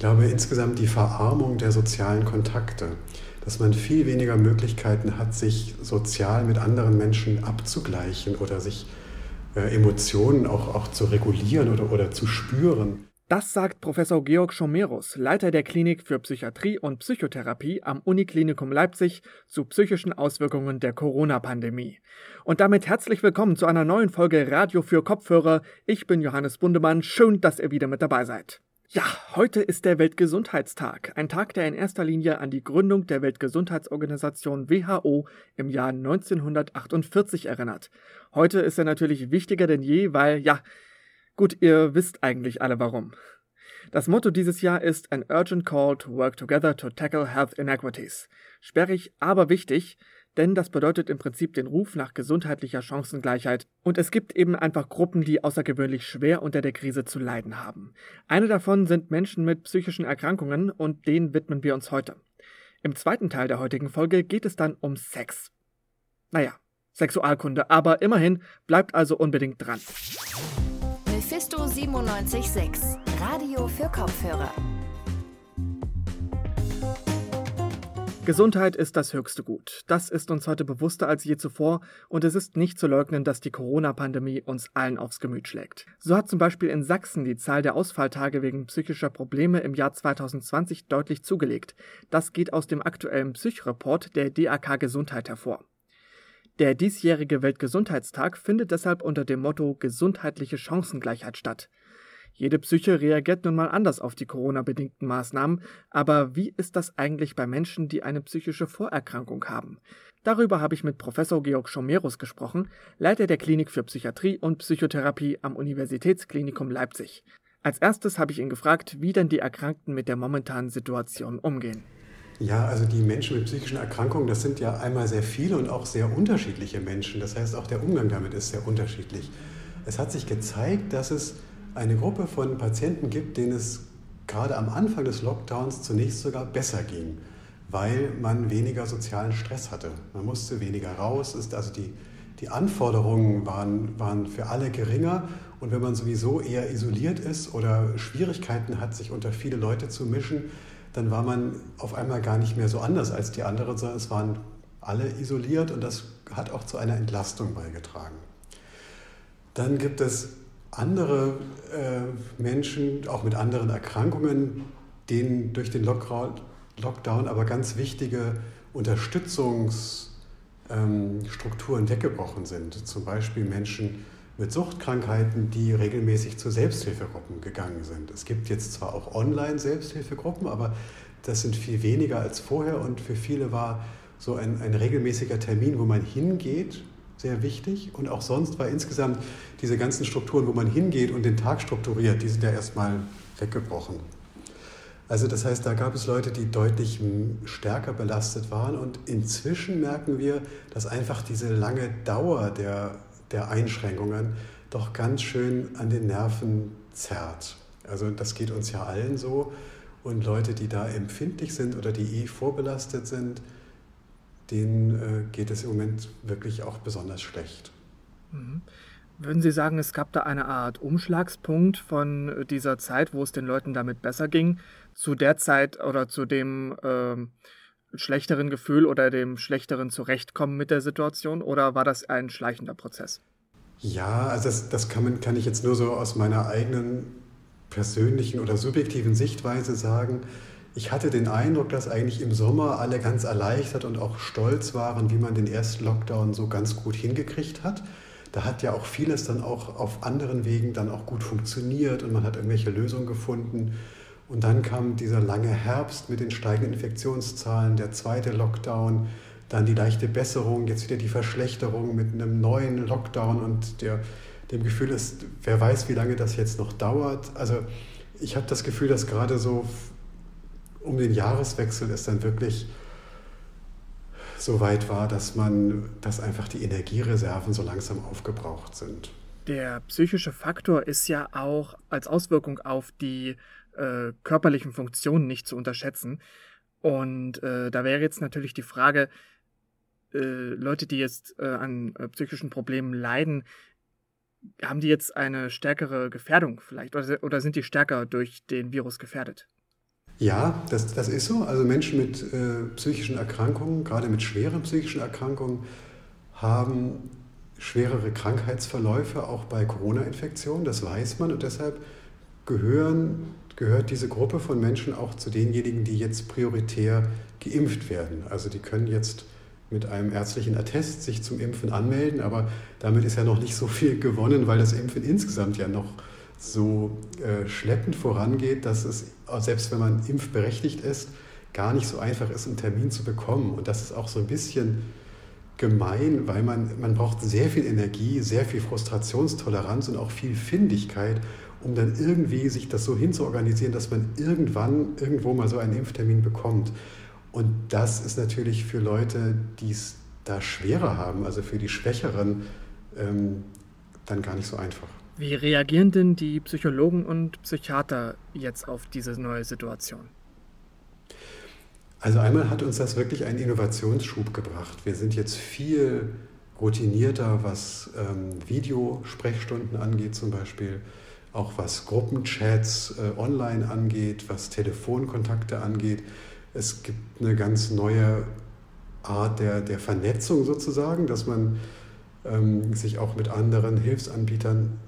glaube insgesamt die Verarmung der sozialen Kontakte, dass man viel weniger Möglichkeiten hat, sich sozial mit anderen Menschen abzugleichen oder sich äh, Emotionen auch, auch zu regulieren oder, oder zu spüren. Das sagt Professor Georg Schomerus, Leiter der Klinik für Psychiatrie und Psychotherapie am Uniklinikum Leipzig zu psychischen Auswirkungen der Corona-Pandemie. Und damit herzlich willkommen zu einer neuen Folge Radio für Kopfhörer. Ich bin Johannes Bundemann. Schön, dass ihr wieder mit dabei seid. Ja, heute ist der Weltgesundheitstag, ein Tag, der in erster Linie an die Gründung der Weltgesundheitsorganisation WHO im Jahr 1948 erinnert. Heute ist er natürlich wichtiger denn je, weil, ja, Gut, ihr wisst eigentlich alle warum. Das Motto dieses Jahr ist An Urgent Call to Work Together to Tackle Health Inequities. Sperrig, aber wichtig, denn das bedeutet im Prinzip den Ruf nach gesundheitlicher Chancengleichheit. Und es gibt eben einfach Gruppen, die außergewöhnlich schwer unter der Krise zu leiden haben. Eine davon sind Menschen mit psychischen Erkrankungen und denen widmen wir uns heute. Im zweiten Teil der heutigen Folge geht es dann um Sex. Naja, Sexualkunde, aber immerhin bleibt also unbedingt dran. Mephisto 976, Radio für Kopfhörer. Gesundheit ist das höchste Gut. Das ist uns heute bewusster als je zuvor und es ist nicht zu leugnen, dass die Corona-Pandemie uns allen aufs Gemüt schlägt. So hat zum Beispiel in Sachsen die Zahl der Ausfalltage wegen psychischer Probleme im Jahr 2020 deutlich zugelegt. Das geht aus dem aktuellen Psychreport der DAK Gesundheit hervor. Der diesjährige Weltgesundheitstag findet deshalb unter dem Motto gesundheitliche Chancengleichheit statt. Jede Psyche reagiert nun mal anders auf die Corona-bedingten Maßnahmen, aber wie ist das eigentlich bei Menschen, die eine psychische Vorerkrankung haben? Darüber habe ich mit Professor Georg Schomerus gesprochen, Leiter der Klinik für Psychiatrie und Psychotherapie am Universitätsklinikum Leipzig. Als erstes habe ich ihn gefragt, wie denn die Erkrankten mit der momentanen Situation umgehen. Ja, also die Menschen mit psychischen Erkrankungen, das sind ja einmal sehr viele und auch sehr unterschiedliche Menschen. Das heißt, auch der Umgang damit ist sehr unterschiedlich. Es hat sich gezeigt, dass es eine Gruppe von Patienten gibt, denen es gerade am Anfang des Lockdowns zunächst sogar besser ging, weil man weniger sozialen Stress hatte. Man musste weniger raus, ist also die, die Anforderungen waren, waren für alle geringer. Und wenn man sowieso eher isoliert ist oder Schwierigkeiten hat, sich unter viele Leute zu mischen, dann war man auf einmal gar nicht mehr so anders als die anderen, sondern es waren alle isoliert und das hat auch zu einer Entlastung beigetragen. Dann gibt es andere äh, Menschen, auch mit anderen Erkrankungen, denen durch den Lockdown aber ganz wichtige Unterstützungsstrukturen ähm, weggebrochen sind. Zum Beispiel Menschen mit Suchtkrankheiten, die regelmäßig zu Selbsthilfegruppen gegangen sind. Es gibt jetzt zwar auch Online-Selbsthilfegruppen, aber das sind viel weniger als vorher und für viele war so ein, ein regelmäßiger Termin, wo man hingeht, sehr wichtig. Und auch sonst war insgesamt diese ganzen Strukturen, wo man hingeht und den Tag strukturiert, die sind ja erstmal weggebrochen. Also das heißt, da gab es Leute, die deutlich stärker belastet waren und inzwischen merken wir, dass einfach diese lange Dauer der der Einschränkungen doch ganz schön an den Nerven zerrt. Also das geht uns ja allen so. Und Leute, die da empfindlich sind oder die eh vorbelastet sind, denen äh, geht es im Moment wirklich auch besonders schlecht. Mhm. Würden Sie sagen, es gab da eine Art Umschlagspunkt von dieser Zeit, wo es den Leuten damit besser ging, zu der Zeit oder zu dem äh, schlechteren Gefühl oder dem schlechteren Zurechtkommen mit der Situation oder war das ein schleichender Prozess? Ja, also das, das kann, man, kann ich jetzt nur so aus meiner eigenen persönlichen oder subjektiven Sichtweise sagen. Ich hatte den Eindruck, dass eigentlich im Sommer alle ganz erleichtert und auch stolz waren, wie man den ersten Lockdown so ganz gut hingekriegt hat. Da hat ja auch vieles dann auch auf anderen Wegen dann auch gut funktioniert und man hat irgendwelche Lösungen gefunden. Und dann kam dieser lange Herbst mit den steigenden Infektionszahlen, der zweite Lockdown, dann die leichte Besserung, jetzt wieder die Verschlechterung mit einem neuen Lockdown und der, dem Gefühl ist, wer weiß, wie lange das jetzt noch dauert. Also ich habe das Gefühl, dass gerade so um den Jahreswechsel es dann wirklich so weit war, dass man, dass einfach die Energiereserven so langsam aufgebraucht sind. Der psychische Faktor ist ja auch als Auswirkung auf die äh, körperlichen Funktionen nicht zu unterschätzen. Und äh, da wäre jetzt natürlich die Frage, äh, Leute, die jetzt äh, an äh, psychischen Problemen leiden, haben die jetzt eine stärkere Gefährdung vielleicht oder, oder sind die stärker durch den Virus gefährdet? Ja, das, das ist so. Also Menschen mit äh, psychischen Erkrankungen, gerade mit schweren psychischen Erkrankungen, haben schwerere Krankheitsverläufe auch bei Corona-Infektionen. Das weiß man und deshalb gehören, gehört diese Gruppe von Menschen auch zu denjenigen, die jetzt prioritär geimpft werden. Also die können jetzt mit einem ärztlichen Attest sich zum Impfen anmelden, aber damit ist ja noch nicht so viel gewonnen, weil das Impfen insgesamt ja noch so äh, schleppend vorangeht, dass es, selbst wenn man impfberechtigt ist, gar nicht so einfach ist, einen Termin zu bekommen. Und das ist auch so ein bisschen gemein, weil man, man braucht sehr viel Energie, sehr viel Frustrationstoleranz und auch viel Findigkeit, um dann irgendwie sich das so hinzuorganisieren, dass man irgendwann irgendwo mal so einen Impftermin bekommt. Und das ist natürlich für Leute, die es da schwerer haben, also für die Schwächeren, ähm, dann gar nicht so einfach. Wie reagieren denn die Psychologen und Psychiater jetzt auf diese neue Situation? Also einmal hat uns das wirklich einen Innovationsschub gebracht. Wir sind jetzt viel routinierter, was ähm, Videosprechstunden angeht zum Beispiel, auch was Gruppenchats äh, online angeht, was Telefonkontakte angeht. Es gibt eine ganz neue Art der, der Vernetzung sozusagen, dass man ähm, sich auch mit anderen Hilfsanbietern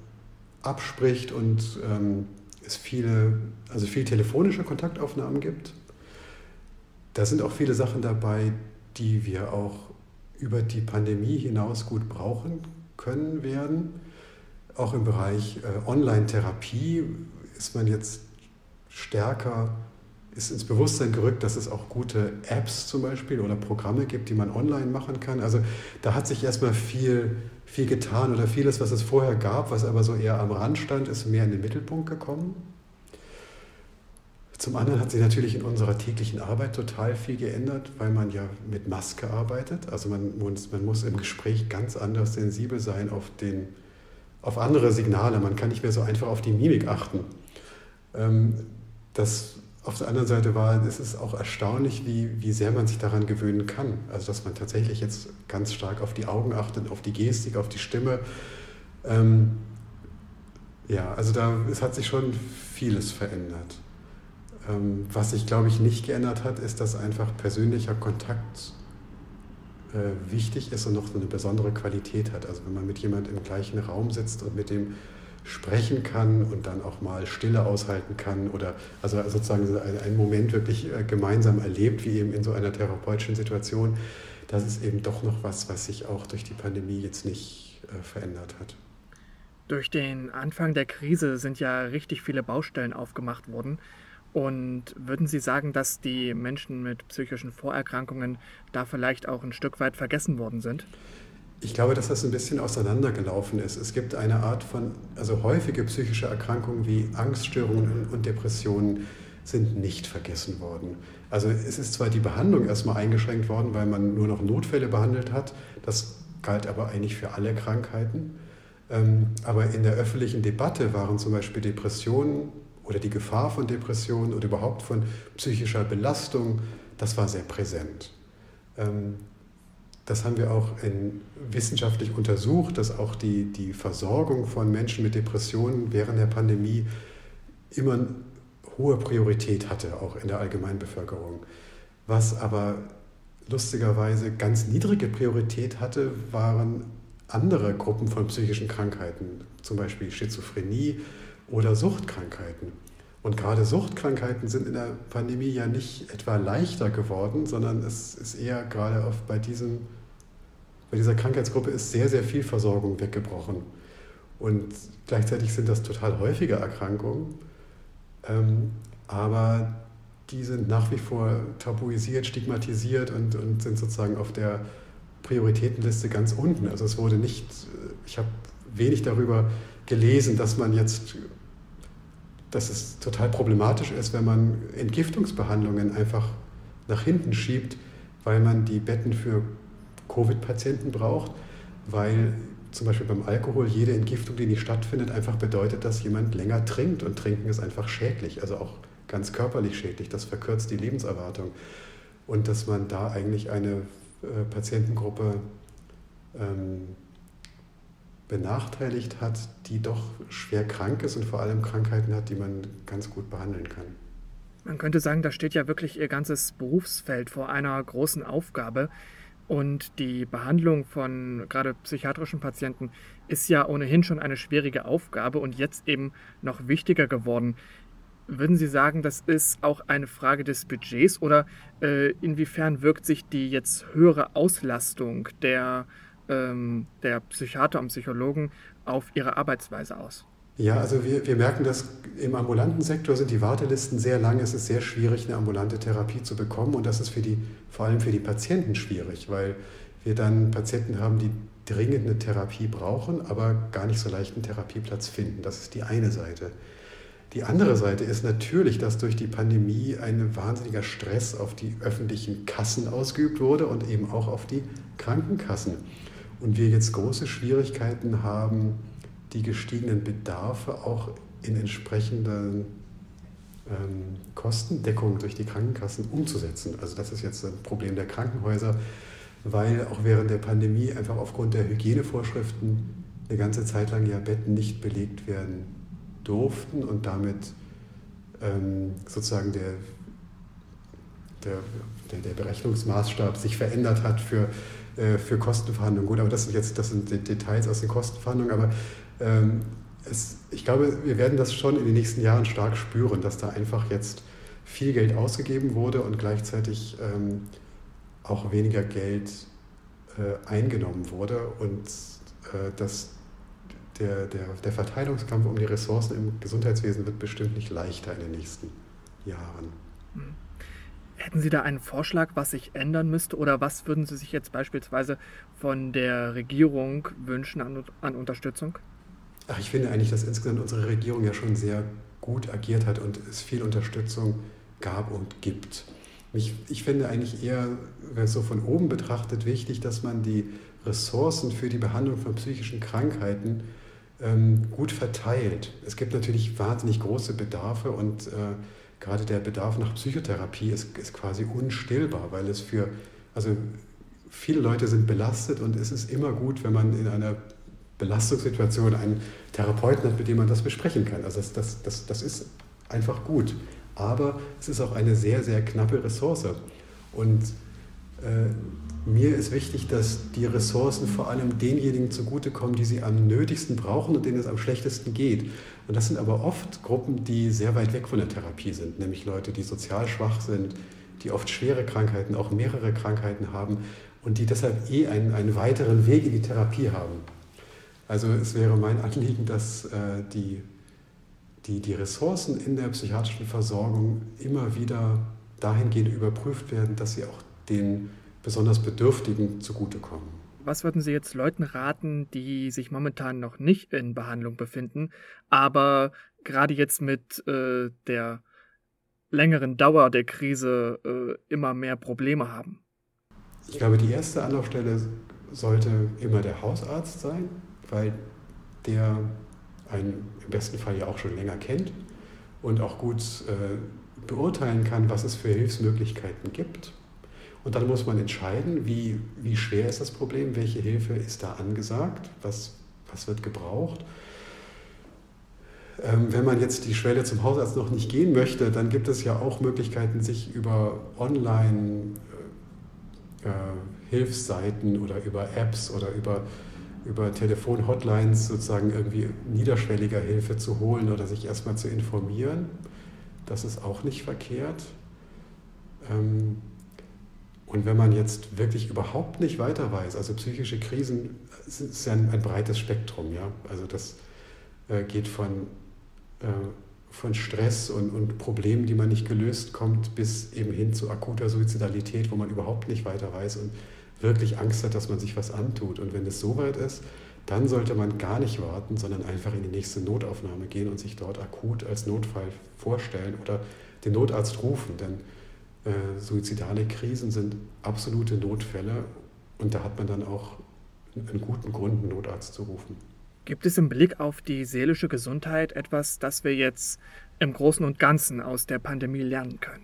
abspricht und ähm, es viele, also viel telefonische Kontaktaufnahmen gibt. Da sind auch viele Sachen dabei, die wir auch über die Pandemie hinaus gut brauchen können werden. Auch im Bereich äh, Online-Therapie ist man jetzt stärker, ist ins Bewusstsein gerückt, dass es auch gute Apps zum Beispiel oder Programme gibt, die man online machen kann. Also da hat sich erstmal viel viel getan oder vieles, was es vorher gab, was aber so eher am Rand stand, ist mehr in den Mittelpunkt gekommen. Zum anderen hat sich natürlich in unserer täglichen Arbeit total viel geändert, weil man ja mit Maske arbeitet. Also man muss, man muss im Gespräch ganz anders sensibel sein auf, den, auf andere Signale. Man kann nicht mehr so einfach auf die Mimik achten. Ähm, das auf der anderen Seite war, es ist auch erstaunlich, wie, wie sehr man sich daran gewöhnen kann. Also dass man tatsächlich jetzt ganz stark auf die Augen achtet, auf die Gestik, auf die Stimme. Ähm, ja, also da es hat sich schon vieles verändert. Ähm, was sich, glaube ich, nicht geändert hat, ist, dass einfach persönlicher Kontakt äh, wichtig ist und noch so eine besondere Qualität hat. Also wenn man mit jemandem im gleichen Raum sitzt und mit dem sprechen kann und dann auch mal Stille aushalten kann oder also sozusagen einen Moment wirklich äh, gemeinsam erlebt, wie eben in so einer therapeutischen Situation, das ist eben doch noch was, was sich auch durch die Pandemie jetzt nicht äh, verändert hat. Durch den Anfang der Krise sind ja richtig viele Baustellen aufgemacht worden. Und würden Sie sagen, dass die Menschen mit psychischen Vorerkrankungen da vielleicht auch ein Stück weit vergessen worden sind? Ich glaube, dass das ein bisschen auseinandergelaufen ist. Es gibt eine Art von, also häufige psychische Erkrankungen wie Angststörungen und Depressionen sind nicht vergessen worden. Also es ist zwar die Behandlung erstmal eingeschränkt worden, weil man nur noch Notfälle behandelt hat, das galt aber eigentlich für alle Krankheiten. Ähm, aber in der öffentlichen Debatte waren zum Beispiel Depressionen oder die Gefahr von Depressionen oder überhaupt von psychischer Belastung, das war sehr präsent. Das haben wir auch in, wissenschaftlich untersucht, dass auch die, die Versorgung von Menschen mit Depressionen während der Pandemie immer eine hohe Priorität hatte, auch in der Allgemeinbevölkerung. Was aber lustigerweise ganz niedrige Priorität hatte, waren andere Gruppen von psychischen Krankheiten, zum Beispiel Schizophrenie oder Suchtkrankheiten. Und gerade Suchtkrankheiten sind in der Pandemie ja nicht etwa leichter geworden, sondern es ist eher gerade auf, bei, diesem, bei dieser Krankheitsgruppe ist sehr, sehr viel Versorgung weggebrochen. Und gleichzeitig sind das total häufige Erkrankungen, ähm, aber die sind nach wie vor tabuisiert, stigmatisiert und, und sind sozusagen auf der Prioritätenliste ganz unten. Also es wurde nicht, ich habe wenig darüber gelesen, dass man jetzt dass es total problematisch ist, wenn man Entgiftungsbehandlungen einfach nach hinten schiebt, weil man die Betten für Covid-Patienten braucht, weil zum Beispiel beim Alkohol jede Entgiftung, die nicht stattfindet, einfach bedeutet, dass jemand länger trinkt und trinken ist einfach schädlich, also auch ganz körperlich schädlich. Das verkürzt die Lebenserwartung und dass man da eigentlich eine äh, Patientengruppe ähm, benachteiligt hat, die doch schwer krank ist und vor allem Krankheiten hat, die man ganz gut behandeln kann. Man könnte sagen, da steht ja wirklich Ihr ganzes Berufsfeld vor einer großen Aufgabe. Und die Behandlung von gerade psychiatrischen Patienten ist ja ohnehin schon eine schwierige Aufgabe und jetzt eben noch wichtiger geworden. Würden Sie sagen, das ist auch eine Frage des Budgets oder äh, inwiefern wirkt sich die jetzt höhere Auslastung der, ähm, der Psychiater und Psychologen auf ihre Arbeitsweise aus? Ja, also wir, wir merken, dass im ambulanten Sektor sind die Wartelisten sehr lang. Es ist sehr schwierig, eine ambulante Therapie zu bekommen. Und das ist für die, vor allem für die Patienten schwierig, weil wir dann Patienten haben, die dringend eine Therapie brauchen, aber gar nicht so leicht einen Therapieplatz finden. Das ist die eine Seite. Die andere Seite ist natürlich, dass durch die Pandemie ein wahnsinniger Stress auf die öffentlichen Kassen ausgeübt wurde und eben auch auf die Krankenkassen. Und wir jetzt große Schwierigkeiten haben, die gestiegenen Bedarfe auch in entsprechenden ähm, Kostendeckung durch die Krankenkassen umzusetzen. Also das ist jetzt ein Problem der Krankenhäuser, weil auch während der Pandemie einfach aufgrund der Hygienevorschriften eine ganze Zeit lang ja Betten nicht belegt werden durften und damit ähm, sozusagen der, der, der, der, Berechnungsmaßstab sich verändert hat für, äh, für Kostenverhandlungen. Gut, aber das sind jetzt das sind Details aus den Kostenverhandlungen, aber ähm, es, ich glaube, wir werden das schon in den nächsten Jahren stark spüren, dass da einfach jetzt viel Geld ausgegeben wurde und gleichzeitig ähm, auch weniger Geld äh, eingenommen wurde und äh, dass der, der, der Verteilungskampf um die Ressourcen im Gesundheitswesen wird bestimmt nicht leichter in den nächsten Jahren. Hm. Hätten Sie da einen Vorschlag, was sich ändern müsste oder was würden Sie sich jetzt beispielsweise von der Regierung wünschen an, an Unterstützung? Ach, ich finde eigentlich, dass insgesamt unsere Regierung ja schon sehr gut agiert hat und es viel Unterstützung gab und gibt. Ich, ich finde eigentlich eher, wenn es so von oben betrachtet, wichtig, dass man die Ressourcen für die Behandlung von psychischen Krankheiten ähm, gut verteilt. Es gibt natürlich wahnsinnig große Bedarfe und äh, gerade der Bedarf nach Psychotherapie ist, ist quasi unstillbar, weil es für, also viele Leute sind belastet und es ist immer gut, wenn man in einer Belastungssituation einen Therapeuten hat, mit dem man das besprechen kann. Also das, das, das, das ist einfach gut. Aber es ist auch eine sehr, sehr knappe Ressource. Und äh, mir ist wichtig, dass die Ressourcen vor allem denjenigen zugutekommen, die sie am nötigsten brauchen und denen es am schlechtesten geht. Und das sind aber oft Gruppen, die sehr weit weg von der Therapie sind, nämlich Leute, die sozial schwach sind, die oft schwere Krankheiten, auch mehrere Krankheiten haben und die deshalb eh einen, einen weiteren Weg in die Therapie haben. Also es wäre mein Anliegen, dass äh, die, die, die Ressourcen in der psychiatrischen Versorgung immer wieder dahingehend überprüft werden, dass sie auch den besonders Bedürftigen zugutekommen. Was würden Sie jetzt Leuten raten, die sich momentan noch nicht in Behandlung befinden, aber gerade jetzt mit äh, der längeren Dauer der Krise äh, immer mehr Probleme haben? Ich glaube, die erste Anlaufstelle sollte immer der Hausarzt sein weil der einen im besten Fall ja auch schon länger kennt und auch gut äh, beurteilen kann, was es für Hilfsmöglichkeiten gibt. Und dann muss man entscheiden, wie, wie schwer ist das Problem, welche Hilfe ist da angesagt, was, was wird gebraucht. Ähm, wenn man jetzt die Schwelle zum Hausarzt noch nicht gehen möchte, dann gibt es ja auch Möglichkeiten, sich über Online-Hilfsseiten äh, äh oder über Apps oder über über Telefon-Hotlines sozusagen irgendwie niederschwelliger Hilfe zu holen oder sich erstmal zu informieren. Das ist auch nicht verkehrt. Ähm, und wenn man jetzt wirklich überhaupt nicht weiter weiß, also psychische Krisen ist ja ein, ein breites Spektrum, ja. Also das äh, geht von, äh, von Stress und, und Problemen, die man nicht gelöst kommt, bis eben hin zu akuter Suizidalität, wo man überhaupt nicht weiter weiß und wirklich Angst hat, dass man sich was antut. Und wenn es so weit ist, dann sollte man gar nicht warten, sondern einfach in die nächste Notaufnahme gehen und sich dort akut als Notfall vorstellen oder den Notarzt rufen. Denn äh, suizidale Krisen sind absolute Notfälle und da hat man dann auch einen guten Grund, einen Notarzt zu rufen. Gibt es im Blick auf die seelische Gesundheit etwas, das wir jetzt im Großen und Ganzen aus der Pandemie lernen können?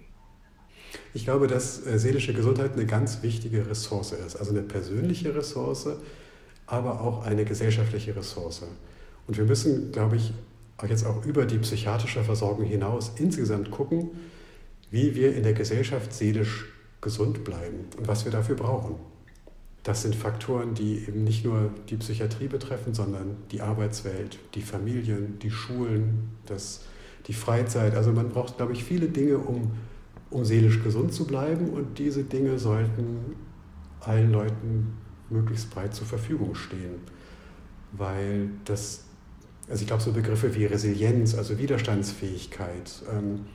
Ich glaube, dass äh, seelische Gesundheit eine ganz wichtige Ressource ist. Also eine persönliche Ressource, aber auch eine gesellschaftliche Ressource. Und wir müssen, glaube ich, jetzt auch über die psychiatrische Versorgung hinaus insgesamt gucken, wie wir in der Gesellschaft seelisch gesund bleiben und was wir dafür brauchen. Das sind Faktoren, die eben nicht nur die Psychiatrie betreffen, sondern die Arbeitswelt, die Familien, die Schulen, das, die Freizeit. Also man braucht, glaube ich, viele Dinge, um, um seelisch gesund zu bleiben und diese Dinge sollten allen Leuten möglichst breit zur Verfügung stehen. Weil das, also ich glaube, so Begriffe wie Resilienz, also Widerstandsfähigkeit ähm,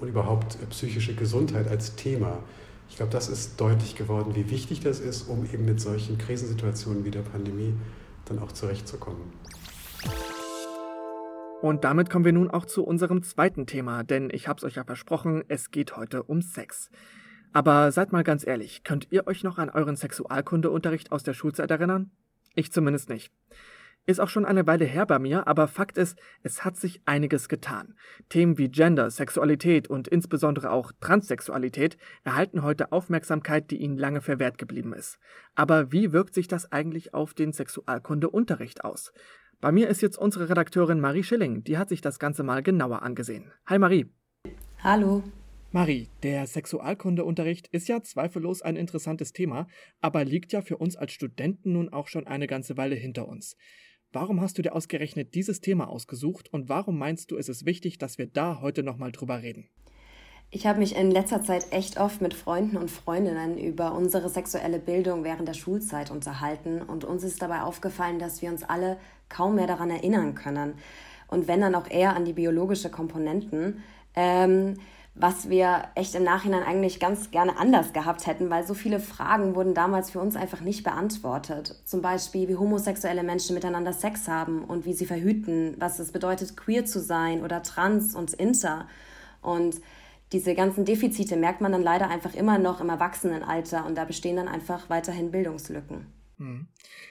und überhaupt psychische Gesundheit als Thema, ich glaube, das ist deutlich geworden, wie wichtig das ist, um eben mit solchen Krisensituationen wie der Pandemie dann auch zurechtzukommen. Und damit kommen wir nun auch zu unserem zweiten Thema, denn ich habe es euch ja versprochen, es geht heute um Sex. Aber seid mal ganz ehrlich, könnt ihr euch noch an euren Sexualkundeunterricht aus der Schulzeit erinnern? Ich zumindest nicht. Ist auch schon eine Weile her bei mir, aber Fakt ist, es hat sich einiges getan. Themen wie Gender, Sexualität und insbesondere auch Transsexualität erhalten heute Aufmerksamkeit, die ihnen lange verwehrt geblieben ist. Aber wie wirkt sich das eigentlich auf den Sexualkundeunterricht aus? Bei mir ist jetzt unsere Redakteurin Marie Schilling, die hat sich das Ganze mal genauer angesehen. Hi Marie. Hallo. Marie, der Sexualkundeunterricht ist ja zweifellos ein interessantes Thema, aber liegt ja für uns als Studenten nun auch schon eine ganze Weile hinter uns. Warum hast du dir ausgerechnet dieses Thema ausgesucht und warum meinst du, ist es wichtig, dass wir da heute nochmal drüber reden? Ich habe mich in letzter Zeit echt oft mit Freunden und Freundinnen über unsere sexuelle Bildung während der Schulzeit unterhalten und uns ist dabei aufgefallen, dass wir uns alle kaum mehr daran erinnern können und wenn dann auch eher an die biologische Komponenten. Ähm, was wir echt im Nachhinein eigentlich ganz gerne anders gehabt hätten, weil so viele Fragen wurden damals für uns einfach nicht beantwortet. Zum Beispiel, wie homosexuelle Menschen miteinander Sex haben und wie sie verhüten, was es bedeutet, queer zu sein oder trans und inter. Und diese ganzen Defizite merkt man dann leider einfach immer noch im Erwachsenenalter und da bestehen dann einfach weiterhin Bildungslücken. Mhm.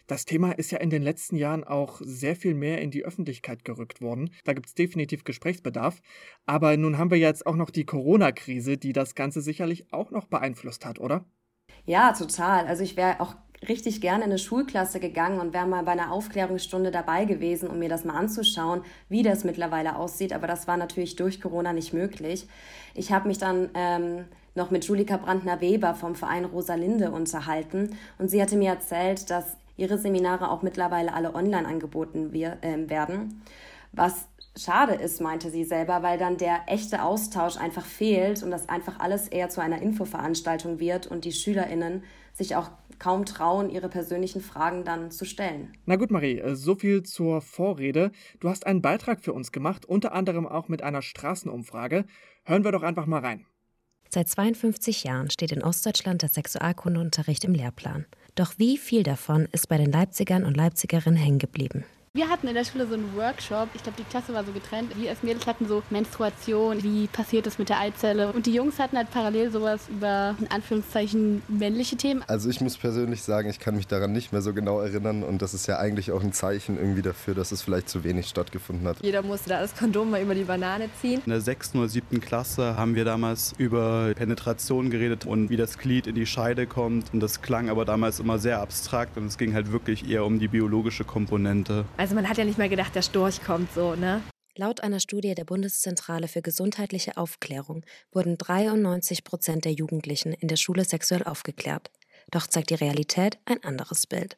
Das Thema ist ja in den letzten Jahren auch sehr viel mehr in die Öffentlichkeit gerückt worden. Da gibt es definitiv Gesprächsbedarf. Aber nun haben wir jetzt auch noch die Corona-Krise, die das Ganze sicherlich auch noch beeinflusst hat, oder? Ja, total. Also ich wäre auch richtig gerne in eine Schulklasse gegangen und wäre mal bei einer Aufklärungsstunde dabei gewesen, um mir das mal anzuschauen, wie das mittlerweile aussieht. Aber das war natürlich durch Corona nicht möglich. Ich habe mich dann ähm, noch mit Julika Brandner-Weber vom Verein Rosalinde unterhalten und sie hatte mir erzählt, dass ihre Seminare auch mittlerweile alle online angeboten wir, äh, werden. Was schade ist, meinte sie selber, weil dann der echte Austausch einfach fehlt und das einfach alles eher zu einer Infoveranstaltung wird und die SchülerInnen sich auch kaum trauen, ihre persönlichen Fragen dann zu stellen. Na gut, Marie, äh, so viel zur Vorrede. Du hast einen Beitrag für uns gemacht, unter anderem auch mit einer Straßenumfrage. Hören wir doch einfach mal rein. Seit 52 Jahren steht in Ostdeutschland der Sexualkundeunterricht im Lehrplan. Doch wie viel davon ist bei den Leipzigern und Leipzigerinnen hängen geblieben? Wir hatten in der Schule so einen Workshop. Ich glaube, die Klasse war so getrennt. Wir als Mädels hatten so Menstruation, wie passiert das mit der Eizelle. Und die Jungs hatten halt parallel sowas über, in Anführungszeichen, männliche Themen. Also ich muss persönlich sagen, ich kann mich daran nicht mehr so genau erinnern. Und das ist ja eigentlich auch ein Zeichen irgendwie dafür, dass es vielleicht zu wenig stattgefunden hat. Jeder musste da das Kondom mal über die Banane ziehen. In der sechsten oder siebten Klasse haben wir damals über Penetration geredet und wie das Glied in die Scheide kommt. Und das klang aber damals immer sehr abstrakt und es ging halt wirklich eher um die biologische Komponente. Also also man hat ja nicht mehr gedacht, der Storch kommt so, ne? Laut einer Studie der Bundeszentrale für gesundheitliche Aufklärung wurden 93 Prozent der Jugendlichen in der Schule sexuell aufgeklärt. Doch zeigt die Realität ein anderes Bild.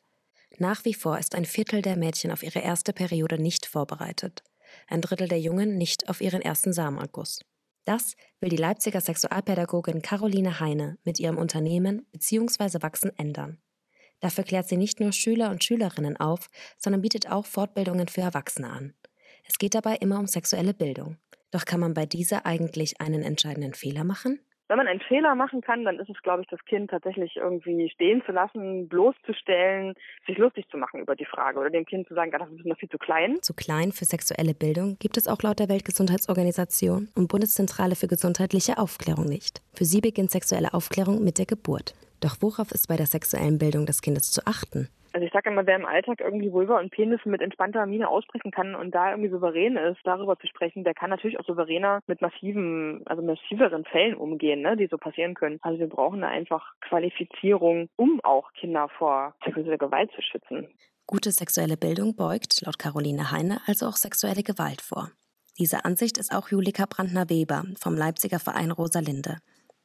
Nach wie vor ist ein Viertel der Mädchen auf ihre erste Periode nicht vorbereitet. Ein Drittel der Jungen nicht auf ihren ersten Samenerguss. Das will die Leipziger Sexualpädagogin Caroline Heine mit ihrem Unternehmen bzw. Wachsen ändern. Dafür klärt sie nicht nur Schüler und Schülerinnen auf, sondern bietet auch Fortbildungen für Erwachsene an. Es geht dabei immer um sexuelle Bildung. Doch kann man bei dieser eigentlich einen entscheidenden Fehler machen? Wenn man einen Fehler machen kann, dann ist es, glaube ich, das Kind tatsächlich irgendwie stehen zu lassen, bloßzustellen, sich lustig zu machen über die Frage oder dem Kind zu sagen, das ist noch viel zu klein. Zu klein für sexuelle Bildung gibt es auch laut der Weltgesundheitsorganisation und Bundeszentrale für gesundheitliche Aufklärung nicht. Für sie beginnt sexuelle Aufklärung mit der Geburt. Doch worauf ist bei der sexuellen Bildung des Kindes zu achten? Also ich sage immer, wer im Alltag irgendwie Vulva und Penis mit entspannter Miene aussprechen kann und da irgendwie souverän ist, darüber zu sprechen, der kann natürlich auch souveräner mit massiven, also massiveren Fällen umgehen, ne, die so passieren können. Also wir brauchen da einfach Qualifizierung, um auch Kinder vor sexueller Gewalt zu schützen. Gute sexuelle Bildung beugt, laut Caroline Heine, also auch sexuelle Gewalt vor. Diese Ansicht ist auch Julika Brandner-Weber vom Leipziger Verein Rosalinde.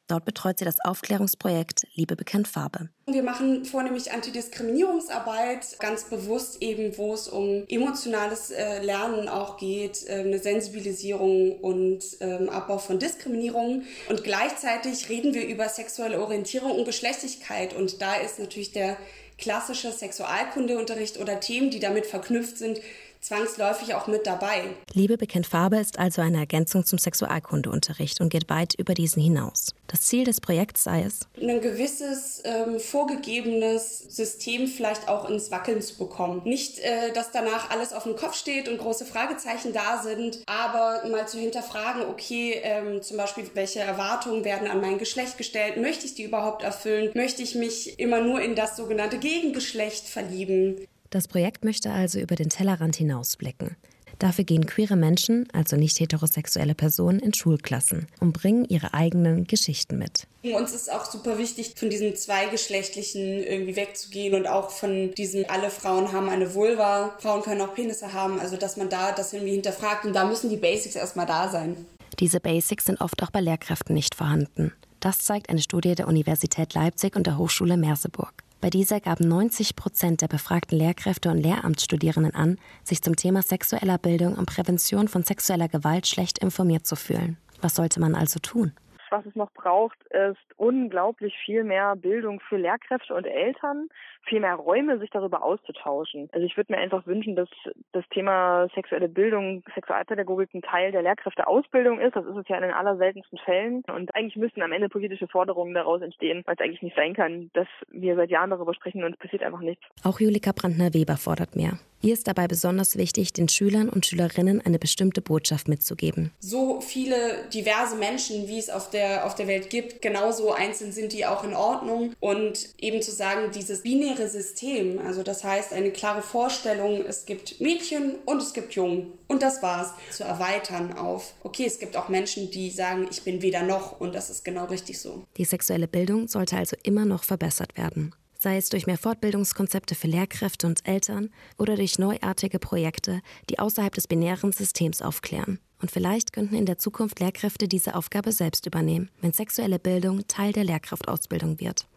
Dort betreut sie das Aufklärungsprojekt Liebe bekennt Farbe. Wir machen vornehmlich Antidiskriminierungsarbeit, ganz bewusst eben, wo es um emotionales äh, Lernen auch geht, äh, eine Sensibilisierung und ähm, Abbau von Diskriminierung. Und gleichzeitig reden wir über sexuelle Orientierung und Geschlechtlichkeit. Und da ist natürlich der klassische Sexualkundeunterricht oder Themen, die damit verknüpft sind, zwangsläufig auch mit dabei. Liebe bekennt Farbe ist also eine Ergänzung zum Sexualkundeunterricht und geht weit über diesen hinaus. Das Ziel des Projekts sei es, ein gewisses ähm, vorgegebenes System vielleicht auch ins Wackeln zu bekommen. Nicht, äh, dass danach alles auf dem Kopf steht und große Fragezeichen da sind, aber mal zu hinterfragen, okay, ähm, zum Beispiel, welche Erwartungen werden an mein Geschlecht gestellt? Möchte ich die überhaupt erfüllen? Möchte ich mich immer nur in das sogenannte Gegengeschlecht verlieben? Das Projekt möchte also über den Tellerrand hinausblicken. Dafür gehen queere Menschen, also nicht heterosexuelle Personen, in Schulklassen und bringen ihre eigenen Geschichten mit. Uns ist auch super wichtig, von diesem zweigeschlechtlichen irgendwie wegzugehen und auch von diesem, alle Frauen haben eine Vulva, Frauen können auch Penisse haben, also dass man da das irgendwie hinterfragt und da müssen die Basics erstmal da sein. Diese Basics sind oft auch bei Lehrkräften nicht vorhanden. Das zeigt eine Studie der Universität Leipzig und der Hochschule Merseburg. Bei dieser gaben 90 Prozent der befragten Lehrkräfte und Lehramtsstudierenden an, sich zum Thema sexueller Bildung und Prävention von sexueller Gewalt schlecht informiert zu fühlen. Was sollte man also tun? Was es noch braucht, ist unglaublich viel mehr Bildung für Lehrkräfte und Eltern, viel mehr Räume, sich darüber auszutauschen. Also ich würde mir einfach wünschen, dass das Thema sexuelle Bildung, Sexualpädagogik ein Teil der Lehrkräfteausbildung ist. Das ist es ja in den allerseltensten Fällen. Und eigentlich müssten am Ende politische Forderungen daraus entstehen, weil es eigentlich nicht sein kann, dass wir seit Jahren darüber sprechen und es passiert einfach nichts. Auch Julika Brandner-Weber fordert mehr. Ihr ist dabei besonders wichtig, den Schülern und Schülerinnen eine bestimmte Botschaft mitzugeben. So viele diverse Menschen, wie es auf der, auf der Welt gibt, genauso einzeln sind die auch in Ordnung. Und eben zu sagen, dieses binäre System, also das heißt eine klare Vorstellung, es gibt Mädchen und es gibt Jungen. Und das war's. Zu erweitern auf, okay, es gibt auch Menschen, die sagen, ich bin weder noch und das ist genau richtig so. Die sexuelle Bildung sollte also immer noch verbessert werden sei es durch mehr Fortbildungskonzepte für Lehrkräfte und Eltern oder durch neuartige Projekte, die außerhalb des binären Systems aufklären. Und vielleicht könnten in der Zukunft Lehrkräfte diese Aufgabe selbst übernehmen, wenn sexuelle Bildung Teil der Lehrkraftausbildung wird.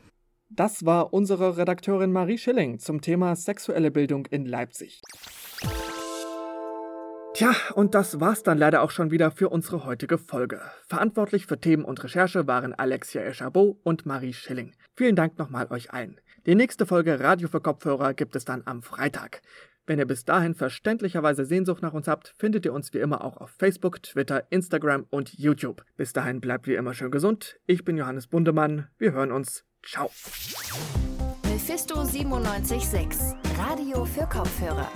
Das war unsere Redakteurin Marie Schilling zum Thema sexuelle Bildung in Leipzig. Tja, und das war's dann leider auch schon wieder für unsere heutige Folge. Verantwortlich für Themen und Recherche waren Alexia Eschabot und Marie Schilling. Vielen Dank nochmal euch allen. Die nächste Folge Radio für Kopfhörer gibt es dann am Freitag. Wenn ihr bis dahin verständlicherweise Sehnsucht nach uns habt, findet ihr uns wie immer auch auf Facebook, Twitter, Instagram und YouTube. Bis dahin bleibt wie immer schön gesund. Ich bin Johannes Bundemann. Wir hören uns. Ciao. Mephisto 976, Radio für Kopfhörer.